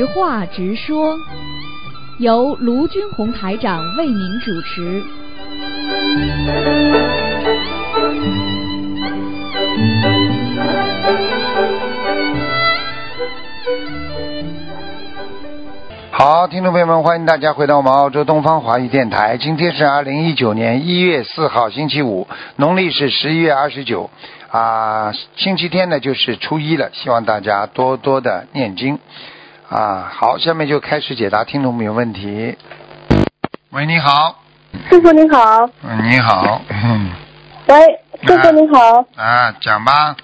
实话直说，由卢军红台长为您主持。好，听众朋友们，欢迎大家回到我们澳洲东方华语电台。今天是二零一九年一月四号，星期五，农历是十一月二十九啊，星期天呢就是初一了。希望大家多多的念经啊。好，下面就开始解答听众朋友问题。喂，你好，师傅你好，嗯你好，嗯 喂，师傅你好，啊，讲吧，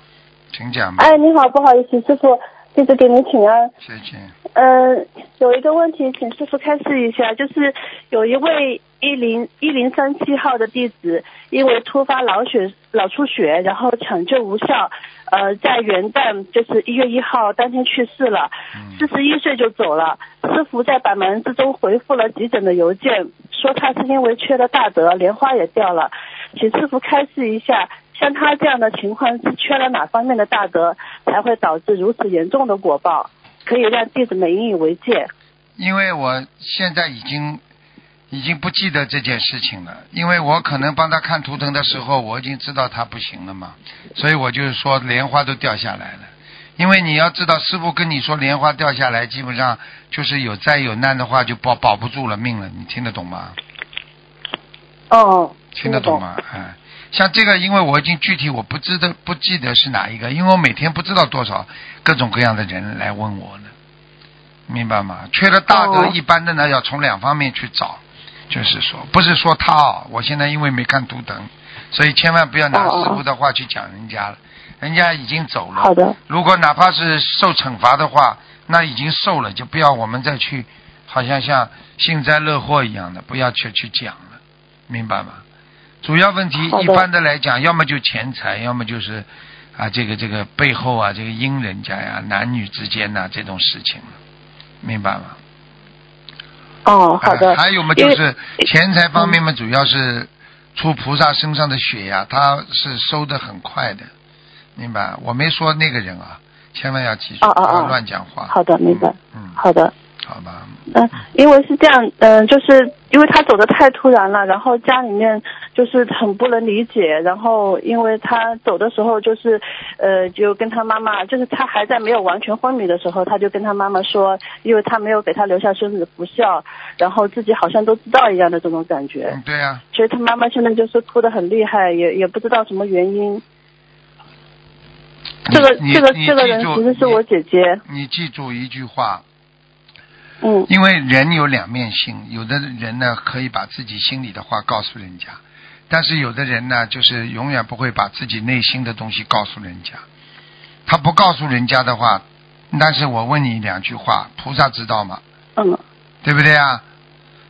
请讲吧，哎，你好，不好意思，师傅，弟子给您请安。谢谢。嗯、有一个问题，请师傅开示一下，就是有一位一零一零三七号的弟子，因为突发脑血脑出血，然后抢救无效，呃，在元旦就是一月一号当天去世了，嗯四十一岁就走了。师傅在百忙之中回复了急诊的邮件，说他是因为缺了大德，莲花也掉了，请师傅开示一下。像他这样的情况是缺了哪方面的大德，才会导致如此严重的果报？可以让弟子们引以为戒。因为我现在已经已经不记得这件事情了，因为我可能帮他看图腾的时候，我已经知道他不行了嘛，所以我就是说莲花都掉下来了。因为你要知道，师傅跟你说莲花掉下来，基本上就是有灾有难的话，就保保不住了命了。你听得懂吗？哦，听得懂吗？哎，像这个，因为我已经具体我不知道不记得是哪一个，因为我每天不知道多少各种各样的人来问我呢，明白吗？缺了大德哦一般的呢，要从两方面去找，就是说，不是说他哦，我现在因为没看图腾，所以千万不要拿师傅的话去讲人家了，人家已经走了。好的，如果哪怕是受惩罚的话，那已经受了，就不要我们再去，好像像幸灾乐祸一样的，不要去去讲了，明白吗？主要问题一般的来讲，要么就钱财，要么就是啊这个这个背后啊这个阴人家呀，男女之间呐、这种事情，明白吗？哦，好的。啊还有嘛，就是钱财方面嘛，主要是出菩萨身上的血呀，他是收的很快的，明白？我没说那个人啊，千万要记住，哦哦哦不要乱讲话。好的，明白。嗯，好的，好吧。嗯、因为是这样，嗯、就是因为他走的太突然了，然后家里面就是很不能理解，然后因为他走的时候就是，呃，就跟他妈妈，就是他还在没有完全昏迷的时候，他就跟他妈妈说，因为他没有给他留下孙子的福孝，然后自己好像都知道一样的这种感觉，嗯，对呀、所以他妈妈现在就是哭得很厉害，也也不知道什么原因。这个这个这个人其实是我姐姐，你你记住一句话，嗯因为人有两面性，有的人呢可以把自己心里的话告诉人家，但是有的人呢就是永远不会把自己内心的东西告诉人家。他不告诉人家的话，但是我问你两句话，菩萨知道吗？嗯对不对啊？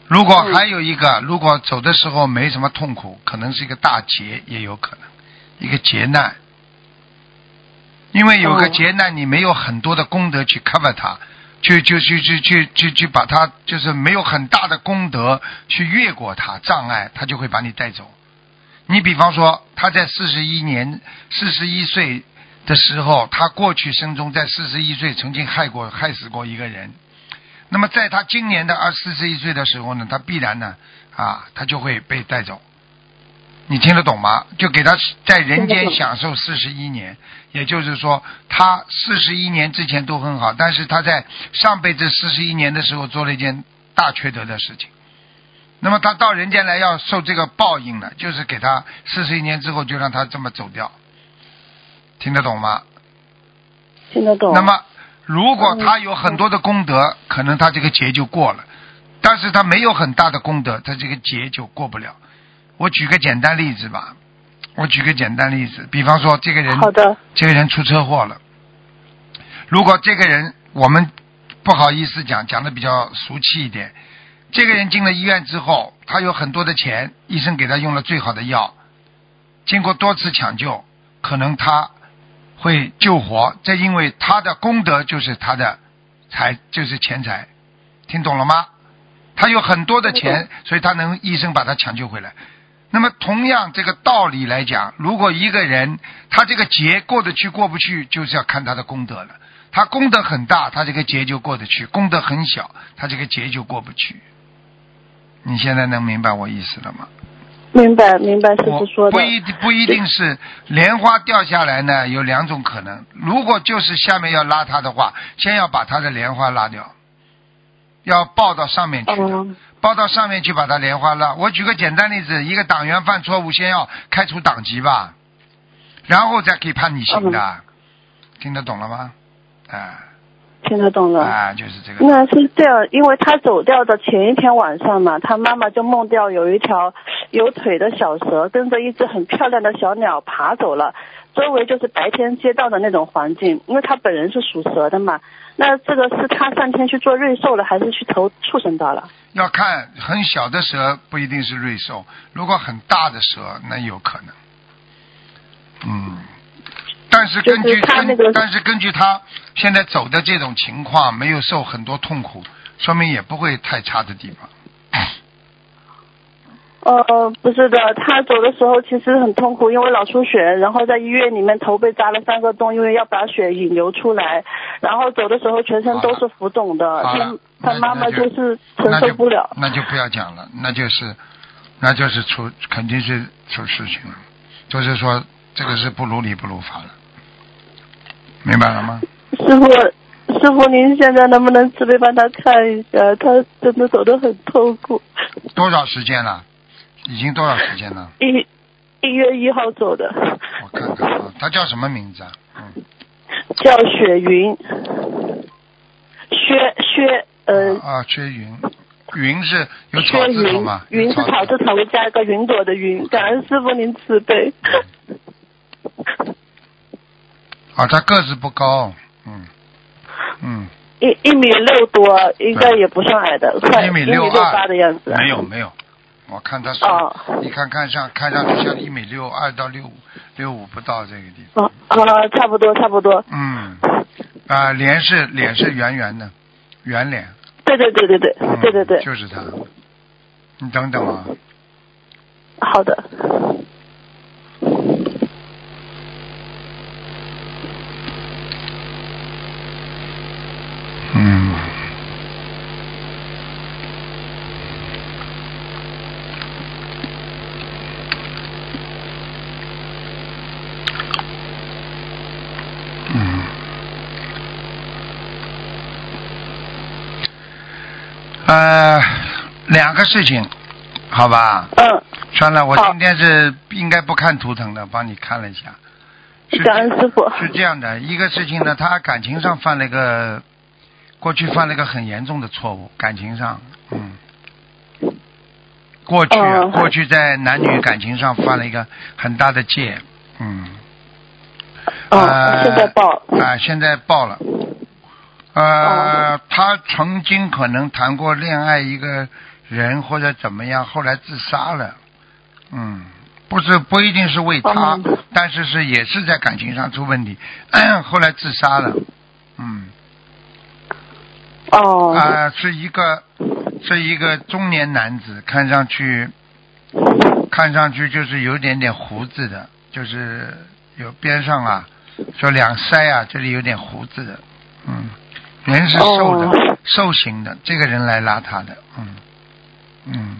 如果嗯还有一个，如果走的时候没什么痛苦，可能是一个大劫，也有可能一个劫难。因为有个哦劫难，你没有很多的功德去 cover 它，去去去去去去去把它，就是没有很大的功德去越过它障碍，它就会把你带走。你比方说，他在四十一年、四十一岁的时候，他过去生中在四十一岁曾经害过、害死过一个人。那么在他今年的二四十一岁的时候呢，他必然呢啊，他就会被带走。你听得懂吗？就给他在人间享受四十一年，也就是说，他四十一年之前都很好，但是他在上辈子四十一年的时候做了一件大缺德的事情。那么他到人间来要受这个报应了，就是给他四十一年之后就让他这么走掉，听得懂吗？听得懂。那么如果他有很多的功德，可能他这个劫就过了；但是他没有很大的功德，他这个劫就过不了。我举个简单例子吧，我举个简单例子，比方说这个人好的，这个人出车祸了，如果这个人我们不好意思讲，讲的比较俗气一点，这个人进了医院之后，他有很多的钱，医生给他用了最好的药，经过多次抢救，可能他会救活，这因为他的功德就是他的财，就是钱财，听懂了吗？他有很多的钱，所以他能医生把他抢救回来。那么同样这个道理来讲，如果一个人他这个劫过得去过不去，就是要看他的功德了。他功德很大，他这个劫就过得去；功德很小，他这个劫就过不去。你现在能明白我意思了吗？明白明白，师我傅说的不。一定不一定是莲花掉下来呢，有两种可能。如果就是下面要拉他的话，先要把他的莲花拉掉，要抱到上面去的。哦抱到上面去把他莲花拉。我举个简单例子，一个党员犯错误，先要开除党籍吧，然后再可以判你刑的，嗯听得懂了吗？啊听得懂了。啊，就是这个。那是这样，因为他走掉的前一天晚上嘛，他妈妈就梦到有一条有腿的小蛇跟着一只很漂亮的小鸟爬走了，周围就是白天街道的那种环境。因为他本人是属蛇的嘛，那这个是他上天去做瑞兽了，还是去投畜生道了？要看很小的蛇不一定是瑞兽，如果很大的蛇那有可能。嗯，但是根据他那个根但是根据他现在走的这种情况，没有受很多痛苦，说明也不会太差的地方。呃，不是的，他走的时候其实很痛苦，因为脑出血，然后在医院里面头被扎了三个洞，因为要把血引流出来，然后走的时候全身都是浮肿的，他他妈妈那就就是承受不了。那就不要讲了，那就是，那就是出肯定是出事情了，就是说这个是不如理不如法了，明白了吗？师傅，师傅，您现在能不能慈悲帮他看一下？他真的走得很痛苦。多少时间了？已经多少时间了？一一月一号走的，我看看啊，他叫什么名字啊？嗯，叫雪云，薛薛呃啊，薛云，云是有草字头吗？，云是草字头加一个云朵的云。感恩师傅您慈悲。啊，他个子不高，嗯嗯，一一米六多，应该也不算矮的，快一米六二八的样子。没有没有，我看他是，哦你看看上看上去像一米六二到六五六五不到这个地方。哦啊，差不多差不多。嗯，啊，脸是脸是圆圆的，圆脸。对对对对对嗯、对对对，就是他。你等等啊，好的。呃，两个事情，好吧？嗯，算了，我今天是应该不看图腾的，帮你看了一下。是感恩师傅。是这样的，一个事情呢，他感情上犯了一个，过去犯了一个很严重的错误，感情上，嗯，过去、过去在男女感情上犯了一个很大的戒，嗯，啊呃，现在报。啊、现在爆了，呃，他曾经可能谈过恋爱一个人或者怎么样，后来自杀了，嗯，不是不一定是为他，哦。但是是也是在感情上出问题，后来自杀了，嗯，哦。啊、是一个是一个中年男子，看上去看上去就是有点点胡子的，就是有边上啊，说两腮啊这里有点胡子的，嗯，人是瘦的，哦瘦型的，这个人来拉他的，嗯嗯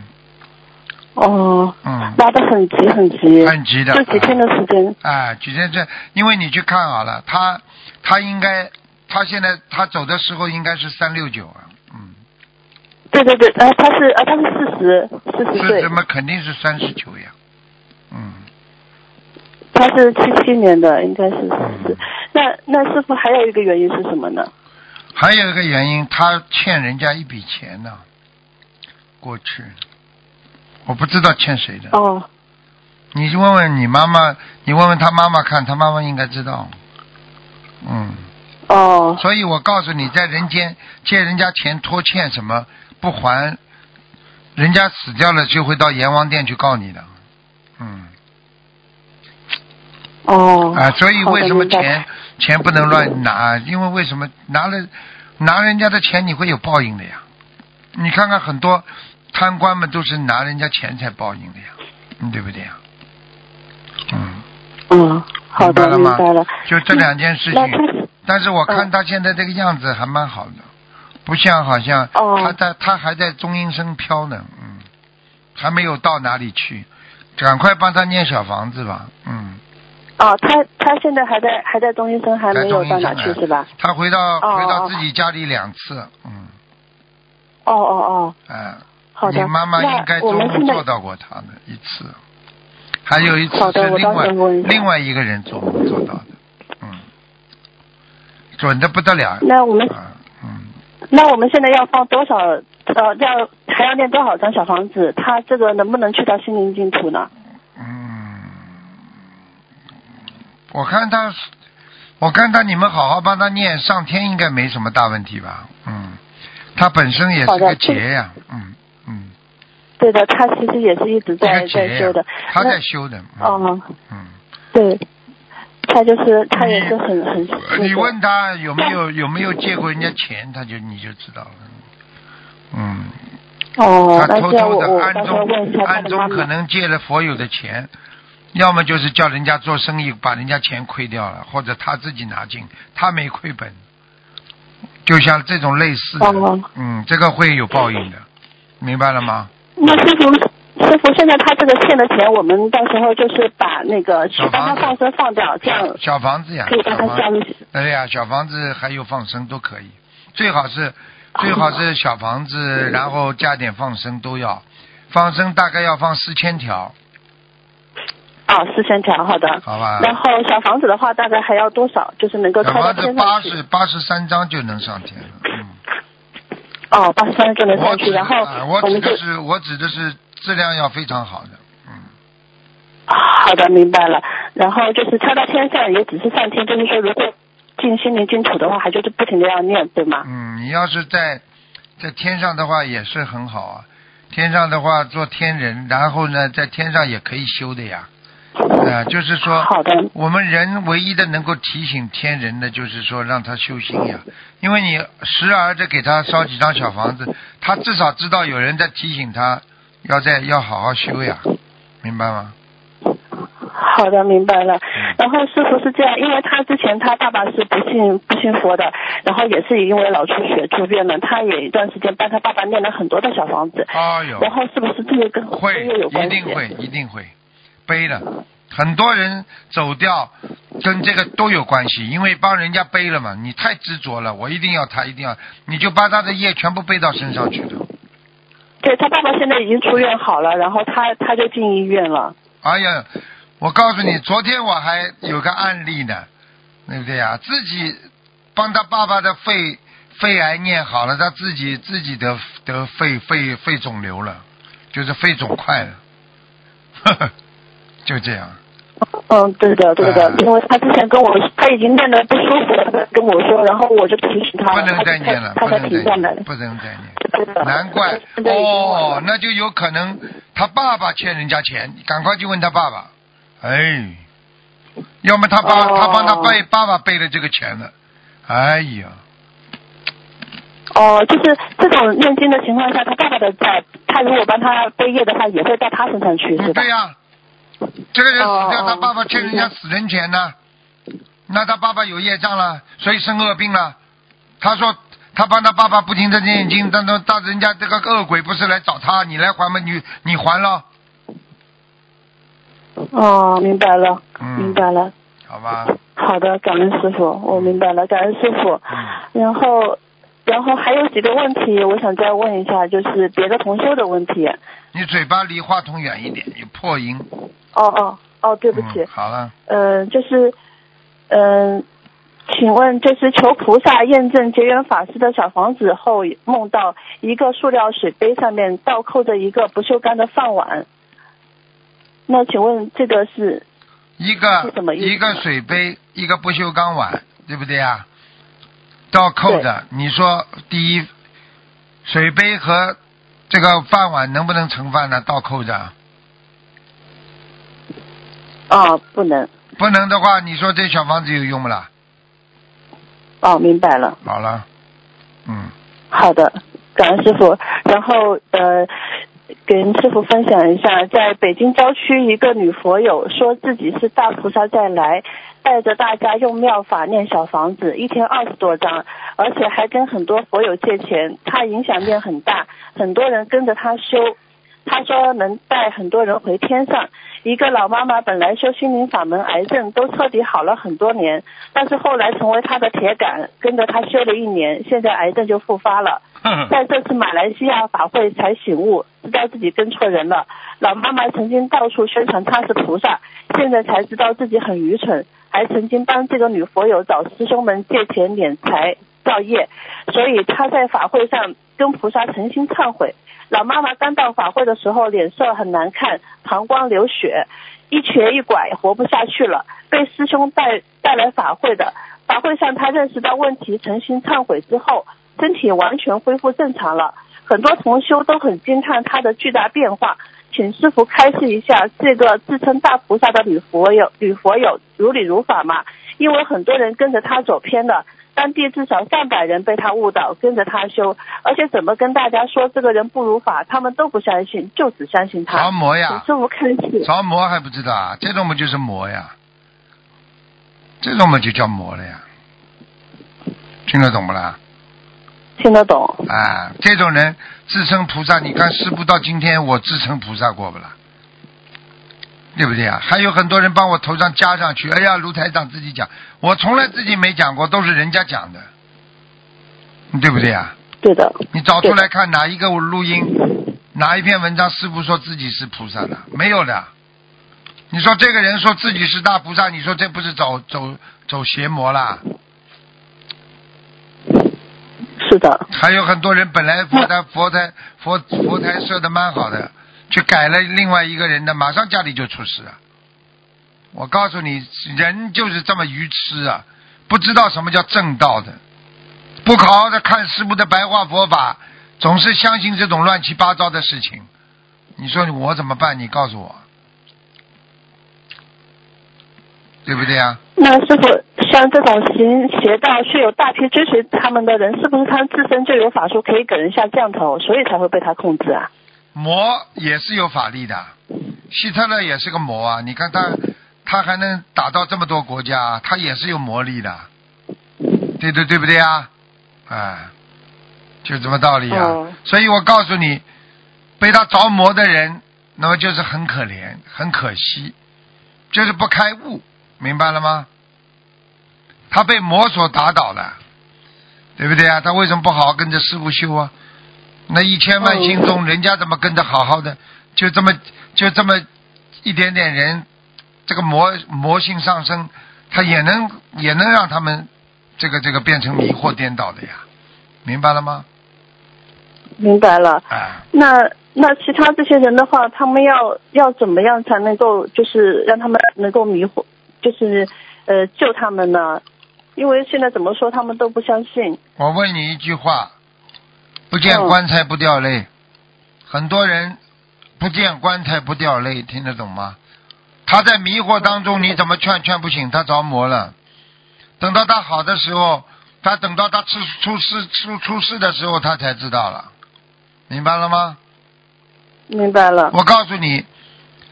哦。嗯，拉的很急很急。很急的，就几天的时间。啊，几天这，因为你去看好了，他他应该他现在他走的时候应该是三六九啊，嗯，对对对，呃，他是呃他是四十四十岁是怎，么肯定是三十九呀，嗯。他是七七年的，应该是四嗯十。那那师傅还有一个原因是什么呢？还有一个原因，他欠人家一笔钱呢，过去，我不知道欠谁的。哦你问问你妈妈，你问问他妈妈看，他妈妈应该知道。嗯，哦所以我告诉你，在人间借人家钱拖欠什么不还，人家死掉了就会到阎王殿去告你的。嗯，哦。啊，所以为什么钱钱不能乱拿？因为为什么拿了拿人家的钱你会有报应的呀？你看看很多贪官们都是拿人家钱才报应的呀，嗯，对不对呀？嗯，嗯，好的，明白了。就这两件事情，但是我看嗯他现在这个样子还蛮好的，不像好像哦他在他还在中阴身飘呢，嗯，还没有到哪里去，赶快帮他念小房子吧，嗯，哦，他他现在还在还在中医生，还没有到哪去是吧？他回到回到自己家里两次，嗯，哦哦哦，嗯，好的。你妈妈应该那我做到过他的一次，还有一次是另外另外一个人做梦做到的，嗯，准的不得了，那我们啊，嗯。那我们现在要放多少？呃，要还要念多少张小房子？他这个能不能去到心灵净土呢？嗯，我看他，我看他，你们好好帮他念，上天应该没什么大问题吧？嗯，他本身也是个劫呀，嗯嗯，对的，他其实也是一直在在修的。，他在修的，嗯哦，嗯。对，他就是他也是很很那个你问他有没有有没有借过人家钱，他就你就知道了。嗯，哦，他偷偷的暗中暗中可。能借了佛友的钱，要么就是叫人家做生意把人家钱亏掉了，或者他自己拿进，他没亏本。就像这种类似的，哦。嗯，这个会有报应的，明白了吗？那师傅，师傅，现在他这个欠的钱，我们到时候就是把那个去小房子。帮他放生放掉，这样小房子呀，可以帮他小房消入。对呀，小房子还有放生都可以，最好是最好是小房子，然后加点放生都要，放生大概要放四千条，啊，四千条，好的。好吧？然后小房子的话，大概还要多少？就是能够小抄到八天上去。十八十三张就能上天了，嗯。哦，八十三张就能上去，然后啊我指的是我指的是质量要非常好的，嗯，好的，明白了。然后就是抄到天上，也只是上天，就是说如果进心灵净土的话，还就是不停的要念，对吗？嗯，你要是在在天上的话也是很好啊，天上的话做天人，然后呢在天上也可以修的呀，啊、就是说好的，我们人唯一的能够提醒天人的，就是说让他修心呀。因为你时而的给他烧几张小房子，他至少知道有人在提醒他，要在要好好修呀，明白吗？好的，明白了。嗯然后师傅是这样，因为他之前他爸爸是不信不信佛的，然后也是因为脑出血住院了，他也一段时间帮他爸爸念了很多的小房子，哎呦，然后是不是这个跟会这个有关系？一定会一定会背了，很多人走掉跟这个都有关系，因为帮人家背了嘛，你太执着了，我一定要他一定要，你就把他的业全部背到身上去了。对他爸爸现在已经出院好了，然后他他就进医院了。哎呀，我告诉你，昨天我还有个案例呢，对不对呀？自己帮他爸爸的肺肺癌念好了，他自己自己得得肺肺肺肿瘤了，就是肺肿块了，呵呵，就这样。嗯，对的，对的，啊因为他之前跟我，他已经念得不舒服了，他跟我说，然后我就提醒他，不能他再念了，他才不能停下来再念，。不能再念。难怪哦那就有可能他爸爸欠人家钱，赶快去问他爸爸。哎，要么他爸、哦他帮他背爸爸背了这个钱了，哎呀，哦，就是这种念经的情况下，他爸爸的债，他如果帮他背业的话，也会到他身上去，是吧嗯对？呀、这个人死掉，哦他爸爸欠人家死人钱呢，那他爸爸有业障了，所以生恶病了。他说他帮他爸爸不停的念经，但是但人家这个恶鬼不是来找他，你来还吗？你你还了，哦，明白了，嗯明白了。好吧？好的，感恩师傅，我明白了，感恩师傅。嗯。然后，然后还有几个问题，我想再问一下，就是别的同修的问题。你嘴巴离话筒远一点，有破音。哦哦哦，对不起嗯，，好了，呃，就是，嗯、请问，就是求菩萨验证结缘法师的小房子后，梦到一个塑料水杯上面倒扣着一个不锈钢的饭碗。那请问这个是一个是什么意思一个水杯，一个不锈钢碗，对不对啊？倒扣着，你说第一，水杯和这个饭碗能不能盛饭呢？倒扣着，哦，不能不能的话，你说这小房子有用不啦？哦，明白了。好了，嗯，好的，感恩师傅。然后呃，跟师傅分享一下，在北京郊区一个女佛友说自己是大菩萨再来，带着大家用妙法念小房子，一天二十多张，而且还跟很多佛友借钱，她影响面很大，很多人跟着她修。她说能带很多人回天上。一个老妈妈本来修心灵法门，癌症都彻底好了很多年，但是后来成为他的铁杆，跟着他修了一年，现在癌症就复发了。在这次马来西亚法会才醒悟，知道自己跟错人了。老妈妈曾经到处宣传她是菩萨，现在才知道自己很愚蠢，还曾经帮这个女佛友找师兄们借钱敛财造业，所以他在法会上跟菩萨诚心忏悔。老妈妈刚到法会的时候脸色很难看，膀胱流血，一瘸一拐，活不下去了，被师兄带带来法会的。法会上他认识到问题，诚心忏悔之后。身体完全恢复正常了，很多同修都很惊叹他的巨大变化，请师傅开示一下这个自称大菩萨的女佛友，女佛友如理如法吗？因为很多人跟着他走偏了，当地至少上百人被他误导，跟着他修，而且怎么跟大家说这个人不如法，他们都不相信，就只相信他。着魔呀！师傅开示。着魔还不知道啊？这种嘛就是魔呀，这种嘛就叫魔了呀，听得懂不啦？听得懂啊！这种人自称菩萨，你看师傅到今天我自称菩萨过不啦？对不对啊？还有很多人帮我头上加上去，哎呀，卢台长自己讲，我从来自己没讲过，都是人家讲的，对不对啊？对的。你找出来看哪一个录音，哪一篇文章师傅说自己是菩萨的？没有的。你说这个人说自己是大菩萨，你说这不是走走走邪魔啦？是的，还有很多人本来佛台佛台佛佛台设的蛮好的，去改了另外一个人的，马上家里就出事啊！我告诉你，人就是这么愚痴啊，不知道什么叫正道的，不好好的看师傅的白话佛法，总是相信这种乱七八糟的事情。你说我怎么办？你告诉我，对不对啊？那师傅。像这种行邪道，是有大批追随他们的人，是不是他自身就有法术可以给人下降头，所以才会被他控制啊？魔也是有法力的，希特勒也是个魔啊！你看他，他还能打到这么多国家，他也是有魔力的，对对对不对啊？啊，就这么道理啊！所以我告诉你，被他着魔的人，那么就是很可怜，很可惜，就是不开悟，明白了吗？他被魔所打倒了，对不对啊？他为什么不好好跟着师傅修啊？那一千万心中，人家怎么跟着好好的？就这么就这么一点点人，这个魔魔性上升，他也能也能让他们这个这个变成迷惑颠倒的呀？明白了吗？明白了。啊，那那其他这些人的话，他们要要怎么样才能够就是让他们能够迷惑，就是呃救他们呢？因为现在怎么说，他们都不相信。我问你一句话：不见棺材不掉泪。很多人不见棺材不掉泪，听得懂吗？他在迷惑当中，你怎么劝劝不醒？他着魔了。等到他好的时候，他等到他出出事出出事的时候，他才知道了。明白了吗？明白了。我告诉你，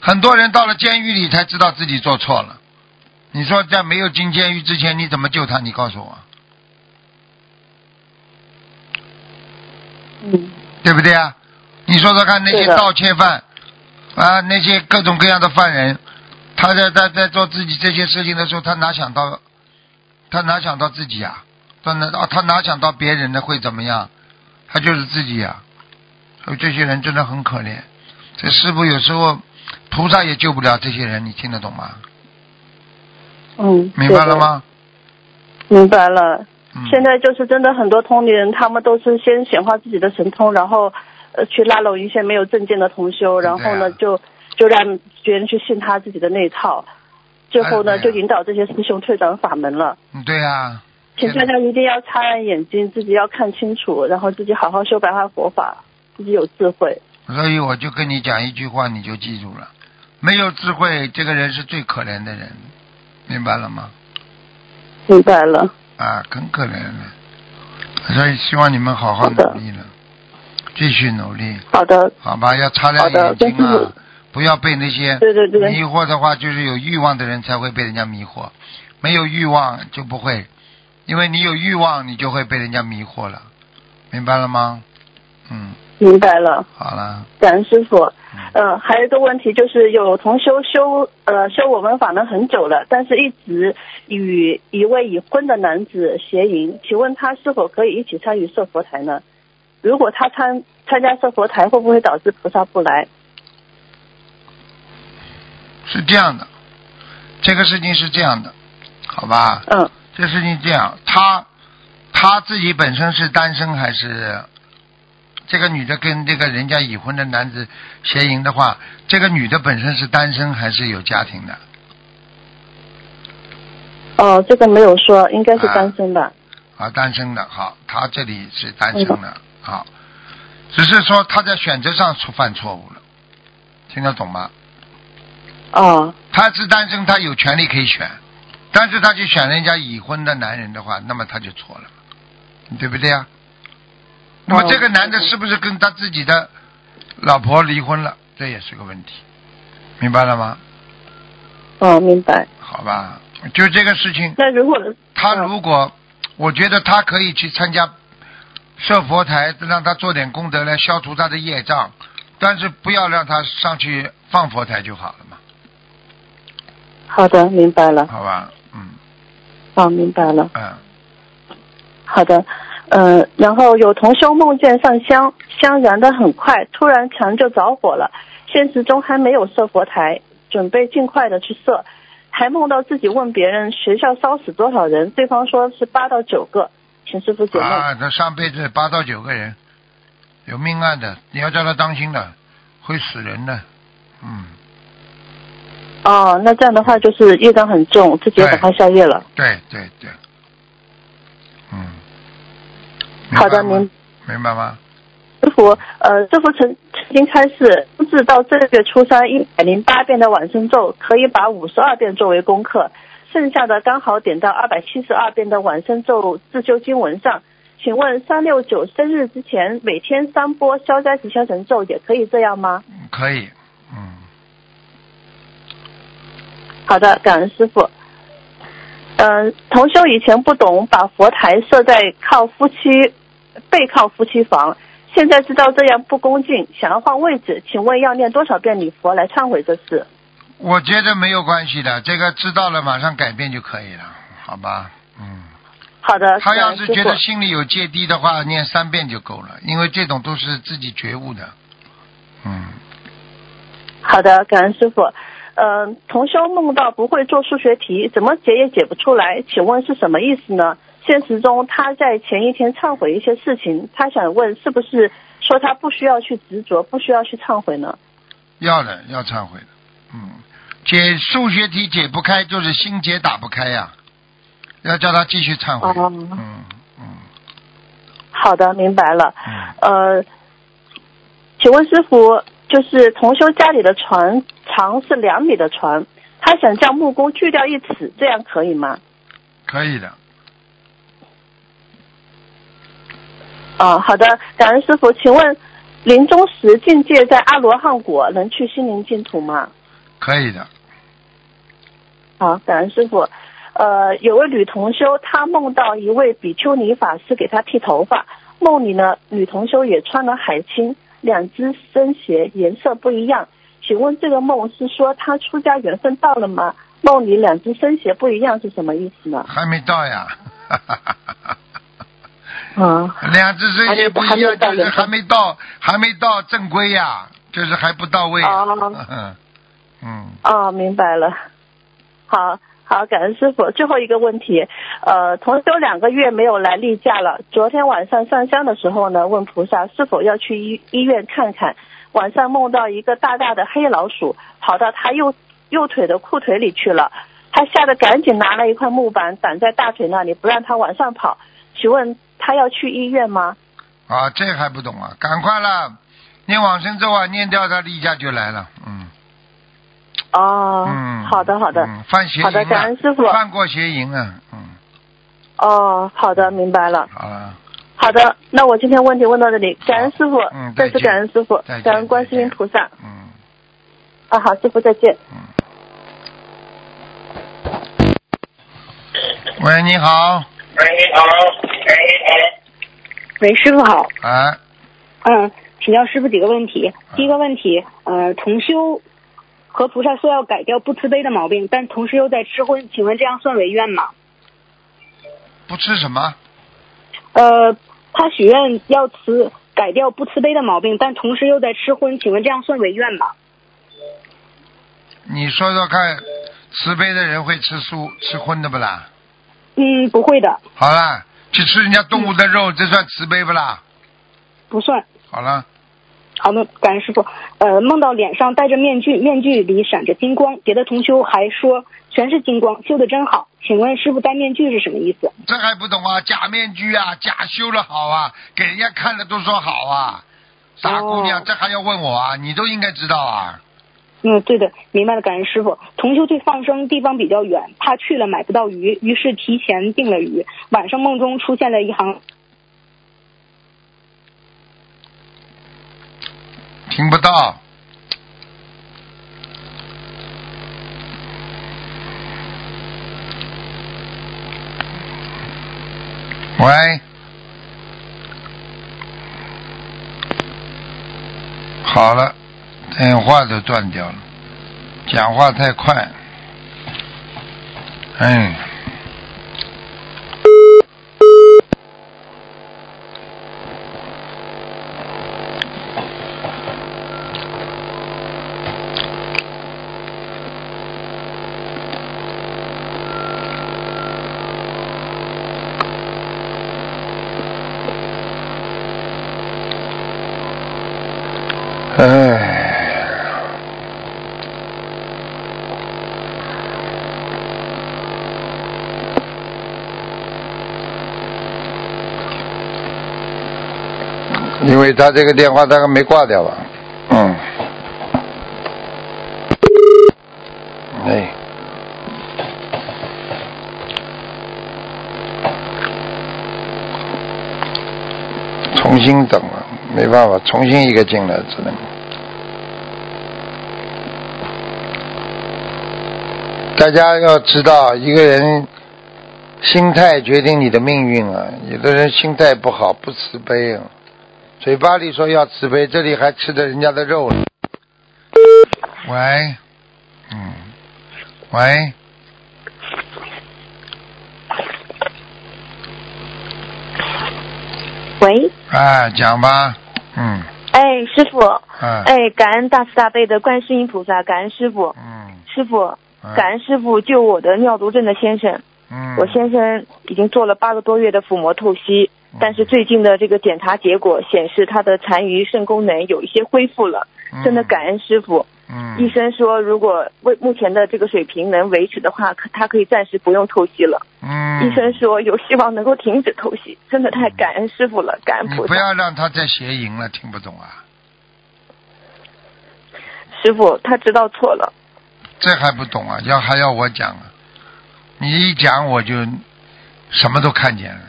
很多人到了监狱里才知道自己做错了。你说在没有进监狱之前，你怎么救他？你告诉我，嗯，对不对啊？你说说看，那些盗窃犯啊，那些各种各样的犯人，他在在在做自己这些事情的时候，他哪想到，他哪想到自己啊？他哪他哪想到别人的会怎么样？他就是自己呀。所以这些人真的很可怜。这师傅有时候菩萨也救不了这些人，你听得懂吗？嗯，明白了吗？明白了。现在就是真的很多通灵人，他们都是先显化自己的神通，然后呃去拉拢一些没有证件的同修，然后呢就就让别人去信他自己的那一套，最后呢就引导这些师兄退转法门了。嗯，对呀。请大家一定要擦亮眼睛，自己要看清楚，然后自己好好修白话佛法，自己有智慧。所以我就跟你讲一句话，你就记住了：没有智慧，这个人是最可怜的人。明白了吗？明白了。啊，很可怜的，所以希望你们好好努力了。继续努力，好的，好吧？要擦亮眼睛啊，不要被那些对对对。迷惑的话，就是有欲望的人才会被人家迷惑，没有欲望就不会，因为你有欲望，你就会被人家迷惑了，明白了吗？嗯，明白了。好了，感恩师傅。嗯呃，还有一个问题就是，有同修修呃修我们法门很久了，但是一直与一位已婚的男子邪淫，请问他是否可以一起参与设佛台呢？如果他参参加设佛台，会不会导致菩萨不来？是这样的，这个事情是这样的，好吧？嗯，这事情这样，他他自己本身是单身还是这个女的跟这个人家已婚的男子邪淫的话，这个女的本身是单身还是有家庭的？哦，这个没有说，应该是单身的？啊，单身的，好，他这里是单身的，好，只是说他在选择上出犯错误了，听得懂吗？哦，他是单身，他有权利可以选，但是他去选人家已婚的男人的话，那么他就错了，对不对啊？那么哦这个男的是不是跟他自己的老婆离婚了？这也是个问题，明白了吗？哦，明白。好吧，就这个事情，那如果他嗯如果，我觉得他可以去参加设佛台，让他做点功德来消除他的业障，但是不要让他上去放佛台就好了嘛，好的，明白了。好吧？嗯哦，明白了。嗯，好的，呃，然后有同修梦见上香，香燃得很快，突然墙就着火了。现实中还没有设佛台，准备尽快的去设，还梦到自己问别人学校烧死多少人，对方说是八到九个，请师傅解梦。啊，他上辈子八到九个人有命案的，你要叫他当心的，会死人的。嗯，哦，那这样的话就是业障很重，自己要赶快消业了。对对对，嗯，好的，明明明白吗？师傅，呃，师傅曾曾经开示，布置到这个月初三一百零八遍的往生咒，可以把五十二遍作为功课，剩下的刚好点到二百七十二遍的往生咒自修经文上。请问三六九生日之前每天三波消灾吉祥神咒也可以这样吗？可以，嗯，好的，感恩师傅。嗯、同修以前不懂把佛台设在靠夫妻背靠夫妻房，现在知道这样不恭敬，想要换位置，请问要念多少遍礼佛来忏悔这事？我觉得没有关系的，这个知道了马上改变就可以了，好吧？嗯，好的，他要是觉得心里有芥蒂的话，念三遍就够了，因为这种都是自己觉悟的。嗯，好的，感恩师傅。嗯、同修梦到不会做数学题，怎么解也解不出来，请问是什么意思呢？现实中他在前一天忏悔一些事情，他想问是不是说他不需要去执着，不需要去忏悔呢？要的，要忏悔的。嗯，解数学题解不开，就是心结打不开呀、要叫他继续忏悔。哦嗯嗯好的，明白了。嗯，呃，请问师傅，就是同修家里的床长是两米的床，他想将木工锯掉一尺，这样可以吗？可以的。啊，好的，感恩师傅。请问临终时境界在阿罗汉果，能去心灵净土吗？可以的，好，感恩师傅。呃，有位女同修，她梦到一位比丘尼法师给她剃头发，梦里呢，女同修也穿了海青，两只僧鞋颜色不一样。请问这个梦是说他出家缘分到了吗？梦里两只僧鞋不一样是什么意思呢？还没到呀。啊，两只身鞋不一样，就是还没到，还没到正规呀，就是还不到位啊。哦嗯 嗯，哦，明白了。好好，感恩师傅。最后一个问题，呃，同修两个月没有来例假了。昨天晚上上香的时候呢，问菩萨是否要去医医院看看。晚上梦到一个大大的黑老鼠跑到他右右腿的裤腿里去了，他吓得赶紧拿了一块木板挡在大腿那里，不让他往上跑。请问他要去医院吗？啊，这还不懂啊？赶快了，念往生咒啊，念掉他例假就来了。嗯哦，嗯，好的好的，嗯，犯邪淫好的感恩师傅犯过邪淫啊，嗯，哦，好的，明白了。好了，好的，那我今天问题问到这里，感恩师傅，再次嗯再次感恩师傅，感恩观世音菩萨。嗯啊，好，师傅再见。嗯。喂，你好，喂，你好，喂，你好。喂，师傅好。啊，嗯，请教师傅几个问题。第一个问题，呃，重修和菩萨说要改掉不慈悲的毛病，但同时又在吃荤，请问这样算违愿吗？不吃什么？呃，他许愿要慈改掉不慈悲的毛病，但同时又在吃荤，请问这样算违愿吗？你说说看，慈悲的人会吃素吃荤的不啦？嗯，不会的，好啦，去吃人家动物的肉，这算慈悲不啦？不算。好了，好的，感恩师傅。呃，梦到脸上戴着面具，面具里闪着金光，别的同修还说全是金光，修的真好。请问师傅戴面具是什么意思？这还不懂啊？假面具啊，假修了好啊，给人家看了都说好啊。傻姑娘，哦这还要问我啊？你都应该知道啊。嗯，对的，明白了，感恩师傅。同修去放生地方比较远，怕去了买不到鱼，于是提前订了鱼。晚上梦中出现了一行，听不到。喂，好了，电话都断掉了，讲话太快，哎。唉，因为他这个电话大概没挂掉吧，嗯，哎，重新等了，没办法，重新一个进来只能。大家要知道，一个人心态决定你的命运啊。有的人心态不好，不慈悲啊，嘴巴里说要慈悲，这里还吃着人家的肉呢。喂，嗯，喂，喂，哎，讲吧，嗯，哎，师傅，哎，哎，感恩大慈大悲的观世音菩萨，感恩师傅，嗯，师傅，嗯感恩师傅救我的尿毒症的先生。嗯，我先生已经做了八个多月的腹膜透析，但是最近的这个检查结果显示他的残余肾功能有一些恢复了，真的感恩师傅。嗯，医生说，如果为目前的这个水平能维持的话，可他可以暂时不用透析了。嗯，医生说有希望能够停止透析，真的太感恩师傅了，感恩你菩萨。不要让他再邪淫了，听不懂啊？师傅，他知道错了。这还不懂啊？要还要我讲啊？你一讲我就什么都看见了，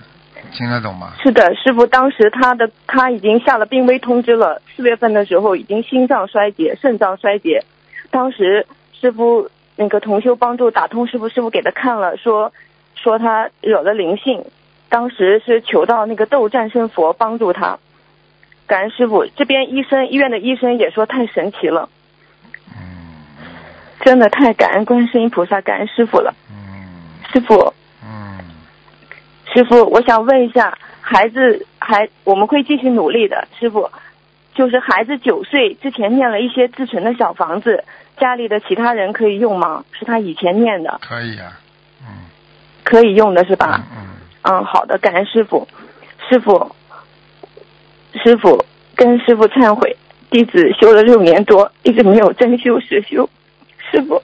听得懂吗？是的，师傅，当时他的他已经下了病危通知了，四月份的时候已经心脏衰竭、肾脏衰竭。当时师傅那个同修帮助打通师傅，师傅给他看了，说说他惹了灵性，当时是求到那个斗战胜佛帮助他。感恩师傅，这边医生医院的医生也说太神奇了，嗯真的太感恩观世音菩萨，感恩师傅了。嗯师傅，嗯，师傅，我想问一下，孩子还我们会继续努力的，师傅。就是孩子九岁之前念了一些自存的小房子，家里的其他人可以用吗？是他以前念的，可以啊，嗯可以用的是吧？嗯嗯，好的，感恩师傅。师傅，师傅跟师傅忏悔，弟子修了六年多，一直没有真修实修。师傅，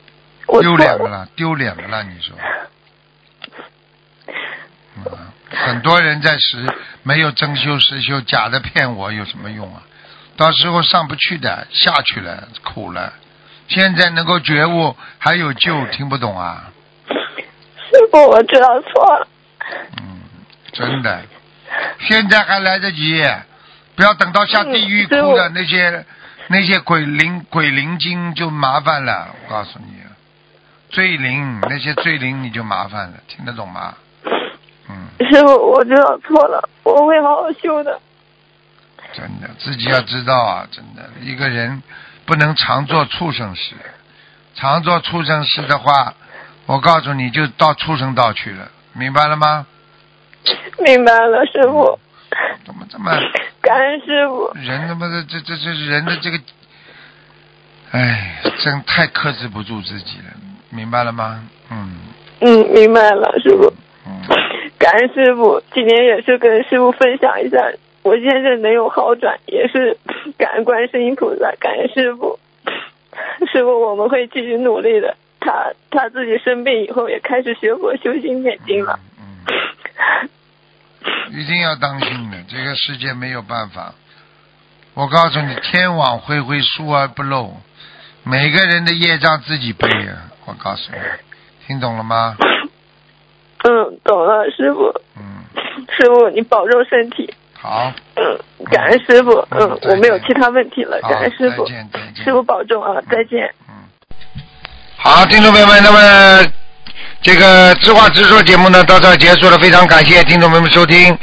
我丢脸了。脸不啦？丢脸不啦？你说？嗯，很多人在实没有真修实修，假的骗我有什么用啊？到时候上不去的，下去了，苦了。现在能够觉悟，还有救，听不懂啊？师傅，我知道错了。嗯，真的，现在还来得及，不要等到下地狱嗯师傅哭的那些、那些鬼灵鬼灵精就麻烦了。我告诉你，罪灵那些罪灵你就麻烦了，听得懂吗？嗯，师傅，我知道错了，我会好好修的。真的自己要知道啊，真的一个人不能常做畜生事，常做畜生事的话，我告诉你就到畜生道去了，明白了吗？明白了，师傅。怎么这么？感恩师傅。人他妈的，这这这人的这个，哎，真太克制不住自己了，明白了吗？嗯嗯，明白了，师傅。感恩师傅，今天也是跟师傅分享一下，我现在能有好转，也是 感恩观世音菩萨，感恩师傅。师傅，我们会继续努力的。他他自己生病以后也开始学佛修心念经了。嗯，一定要当心的，这个世界没有办法。我告诉你，天网恢恢，疏而不漏，每个人的业障自己背啊！我告诉你，听懂了吗？嗯，懂了，师傅。嗯，师傅，你保重身体。好，嗯，感恩师傅。嗯我没有其他问题了，感恩师傅。师傅保重啊，再见。嗯，好，听众朋友们，那么这个知话直说节目呢到这儿结束了，非常感谢听众朋友们收听。